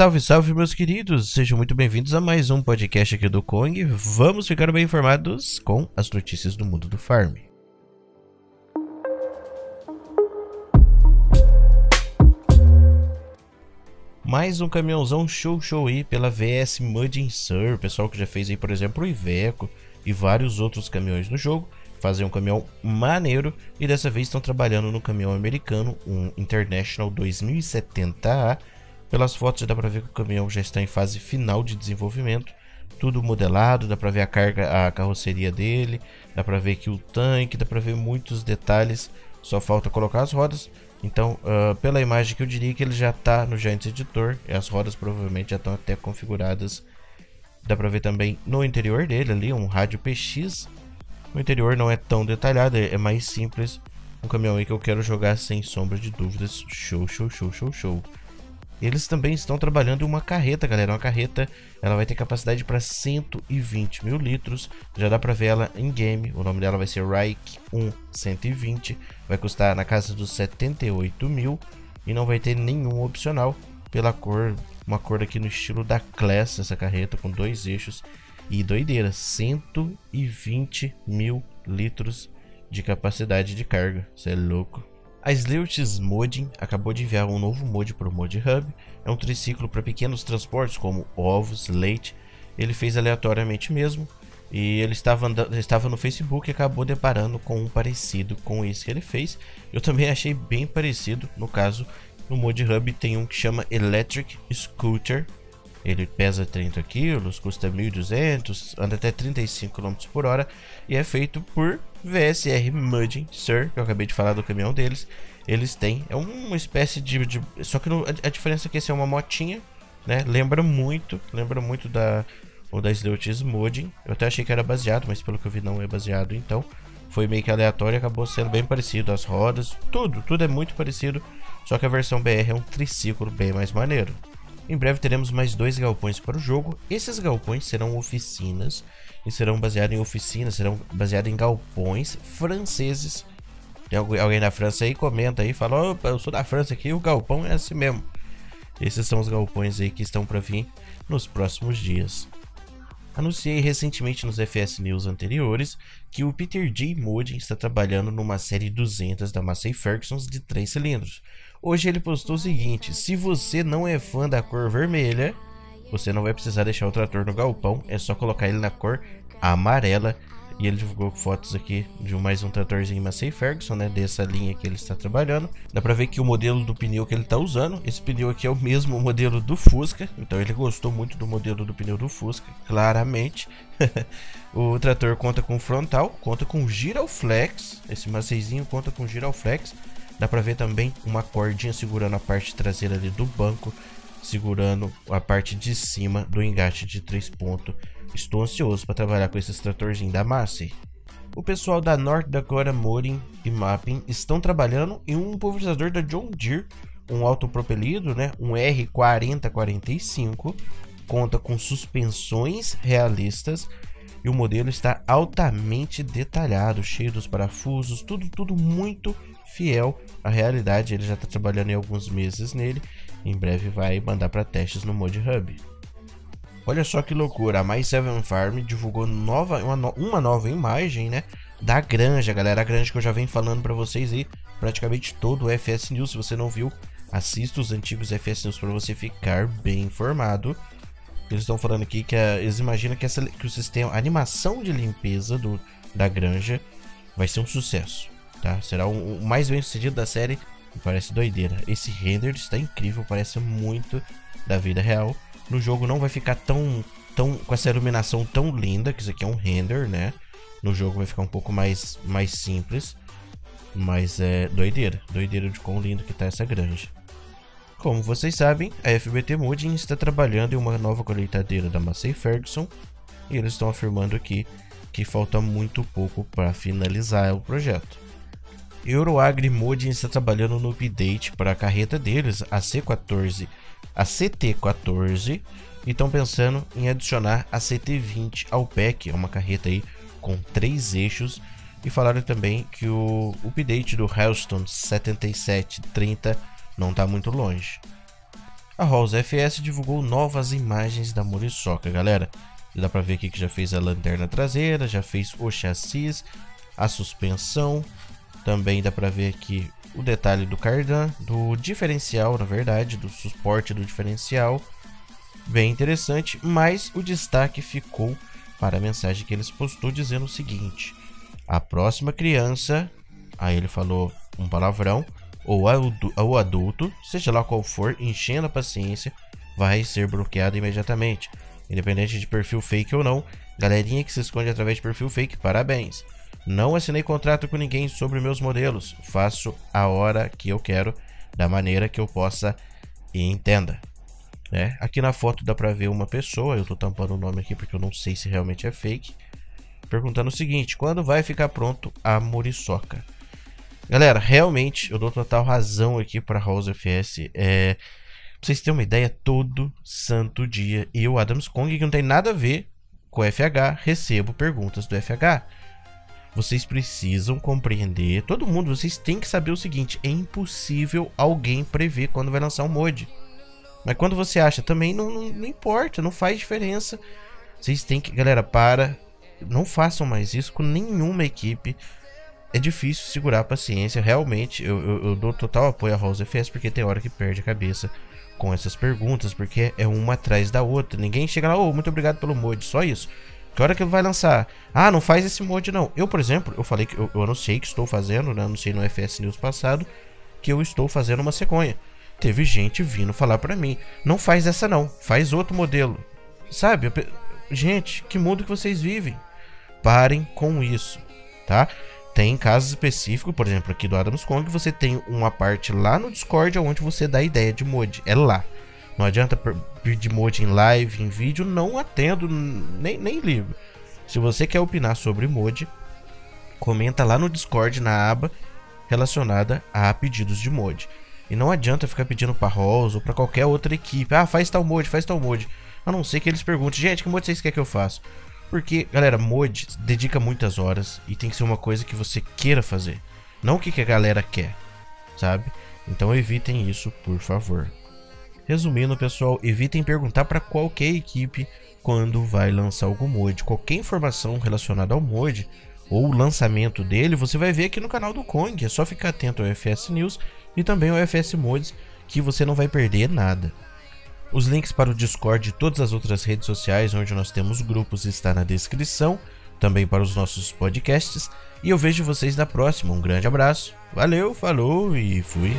Salve, salve, meus queridos! Sejam muito bem-vindos a mais um podcast aqui do Kong. Vamos ficar bem informados com as notícias do mundo do farm. Mais um caminhãozão show show aí pela VS Mudding Sur, pessoal que já fez aí, por exemplo, o Iveco e vários outros caminhões no jogo. Fazem um caminhão maneiro e dessa vez estão trabalhando no caminhão americano, um International 2070A pelas fotos dá para ver que o caminhão já está em fase final de desenvolvimento, tudo modelado, dá para ver a carga, a carroceria dele, dá para ver que o tanque, dá para ver muitos detalhes, só falta colocar as rodas. Então, uh, pela imagem que eu diria que ele já está no Giants Editor, e as rodas provavelmente já estão até configuradas. Dá para ver também no interior dele ali um rádio PX. O interior não é tão detalhado, é mais simples. Um caminhão aí que eu quero jogar sem sombra de dúvidas. Show, show, show, show, show. Eles também estão trabalhando em uma carreta, galera. Uma carreta, ela vai ter capacidade para 120 mil litros. Já dá para ver ela em game. O nome dela vai ser Reich 1 120. Vai custar na casa dos 78 mil. E não vai ter nenhum opcional pela cor. Uma cor aqui no estilo da Class, essa carreta com dois eixos. E doideira, 120 mil litros de capacidade de carga. Você é louco. A Sleutz Modding acabou de enviar um novo mod para o Mod Hub. É um triciclo para pequenos transportes como ovos, leite. Ele fez aleatoriamente mesmo. E ele estava, estava no Facebook e acabou deparando com um parecido com esse que ele fez. Eu também achei bem parecido. No caso, no Mod Hub tem um que chama Electric Scooter. Ele pesa 30 kg, custa 1.200, anda até 35 km por hora e é feito por VSR Mudding Sir, que eu acabei de falar do caminhão deles. Eles têm, é uma espécie de. de só que no, a, diferença é que esse é uma motinha, né? Lembra muito, lembra muito da o da Sleutz Mudding. Eu até achei que era baseado, mas pelo que eu vi não é baseado, então foi meio que aleatório e acabou sendo bem parecido. As rodas, tudo, tudo é muito parecido. Só que a versão BR é um triciclo bem mais maneiro. Em breve teremos mais dois galpões para o jogo. Esses galpões serão oficinas e serão baseados em oficinas, serão baseados em galpões franceses. Tem alguém da França aí, comenta aí, fala: Opa, eu sou da França aqui, o galpão é assim mesmo. Esses são os galpões aí que estão para vir nos próximos dias. Anunciei recentemente nos FS News anteriores que o Peter J. Modin está trabalhando numa série 200 da Massey Ferguson de 3 cilindros. Hoje ele postou o seguinte: se você não é fã da cor vermelha, você não vai precisar deixar o trator no galpão, é só colocar ele na cor amarela. E ele divulgou fotos aqui de mais um tratorzinho Massey Ferguson, né? Dessa linha que ele está trabalhando. Dá pra ver que o modelo do pneu que ele está usando. Esse pneu aqui é o mesmo modelo do Fusca. Então ele gostou muito do modelo do pneu do Fusca, claramente. o trator conta com frontal, conta com giroflex. Esse Masseyzinho conta com giroflex. Dá pra ver também uma cordinha segurando a parte traseira ali do banco, segurando a parte de cima do engate de 3 pontos. Estou ansioso para trabalhar com esse tratorzinho da Massey. O pessoal da North Dakota Modding e Mapping estão trabalhando em um pulverizador da John Deere, um autopropelido, né, um R4045, conta com suspensões realistas e o modelo está altamente detalhado, cheio dos parafusos, tudo tudo muito fiel à realidade. Ele já está trabalhando em alguns meses nele. Em breve vai mandar para testes no Mod Hub. Olha só que loucura, a My 7 Farm divulgou nova, uma, uma nova imagem, né? Da granja, galera. A granja que eu já venho falando para vocês aí, praticamente todo o FS News. Se você não viu, assista os antigos FS News para você ficar bem informado. Eles estão falando aqui que a, eles imaginam que, essa, que o sistema, a animação de limpeza do, da granja vai ser um sucesso tá? Será o, o mais bem sucedido da série. Parece doideira. Esse render está incrível, parece muito da vida real. No jogo não vai ficar tão, tão com essa iluminação tão linda, que isso aqui é um render, né? No jogo vai ficar um pouco mais, mais simples. Mas é doideira, doideira de quão lindo que tá essa granja. Como vocês sabem, a FBT Modding está trabalhando em uma nova colheitadeira da Massey Ferguson e eles estão afirmando aqui que falta muito pouco para finalizar o projeto. Euroagri Modding está trabalhando no update para a carreta deles, a C14, a CT14, e estão pensando em adicionar a CT20 ao pack, é uma carreta aí com três eixos, e falaram também que o update do Hellstone 7730 não está muito longe. a Halls FS divulgou novas imagens da Muriçoca, galera. Dá pra ver aqui que já fez a lanterna traseira, já fez o chassis, a suspensão. Também dá pra ver aqui o detalhe do cardan, do diferencial, na verdade, do suporte do diferencial. Bem interessante, mas o destaque ficou para a mensagem que eles postou dizendo o seguinte: a próxima criança, aí ele falou um palavrão, ou o adulto, seja lá qual for, enchendo a paciência, vai ser bloqueado imediatamente. Independente de perfil fake ou não, galerinha que se esconde através de perfil fake, parabéns. Não assinei contrato com ninguém sobre meus modelos. Faço a hora que eu quero, da maneira que eu possa e entenda. É, aqui na foto dá pra ver uma pessoa, eu tô tampando o nome aqui porque eu não sei se realmente é fake. Perguntando o seguinte: quando vai ficar pronto a Muriçoca? Galera, realmente eu dou total razão aqui para House FS. É, Pra vocês terem uma ideia, todo santo dia eu, Adams Kong, que não tem nada a ver com o FH, recebo perguntas do FH. Vocês precisam compreender, todo mundo, vocês têm que saber o seguinte: é impossível alguém prever quando vai lançar um mod. Mas quando você acha, também não, não, não importa, não faz diferença. Vocês têm que, galera, para, não façam mais isso com nenhuma equipe. É difícil segurar a paciência, realmente. Eu, eu, eu dou total apoio a House FS porque tem hora que perde a cabeça com essas perguntas, porque é uma atrás da outra. Ninguém chega lá, oh, muito obrigado pelo mod, só isso. Que hora que ele vai lançar? Ah, não faz esse mod não. Eu, por exemplo, eu falei que eu, eu anunciei que estou fazendo, né? Anunciei no FS News passado que eu estou fazendo uma cegonha. Teve gente vindo falar para mim, não faz essa não, faz outro modelo. Sabe? Gente, que mundo que vocês vivem? Parem com isso, tá? Tem casos específicos, por exemplo, aqui do Adams Kong, você tem uma parte lá no Discord onde você dá ideia de mod. É lá. Não adianta pedir mod em live, em vídeo, não atendo, nem, nem ligo. Se você quer opinar sobre mod, comenta lá no Discord na aba relacionada a pedidos de mod. E não adianta ficar pedindo para Rolls ou para qualquer outra equipe. Ah, faz tal mod, faz tal mod. A não ser que eles perguntem, gente, que mod vocês querem que eu faça? Porque, galera, mod dedica muitas horas e tem que ser uma coisa que você queira fazer. Não o que, que a galera quer, sabe? Então evitem isso, por favor. Resumindo, pessoal, evitem perguntar para qualquer equipe quando vai lançar algum mod. Qualquer informação relacionada ao mod ou o lançamento dele, você vai ver aqui no canal do Kong. É só ficar atento ao FS News e também ao FS Mods que você não vai perder nada. Os links para o Discord e todas as outras redes sociais onde nós temos grupos está na descrição, também para os nossos podcasts. E eu vejo vocês na próxima. Um grande abraço, valeu, falou e fui.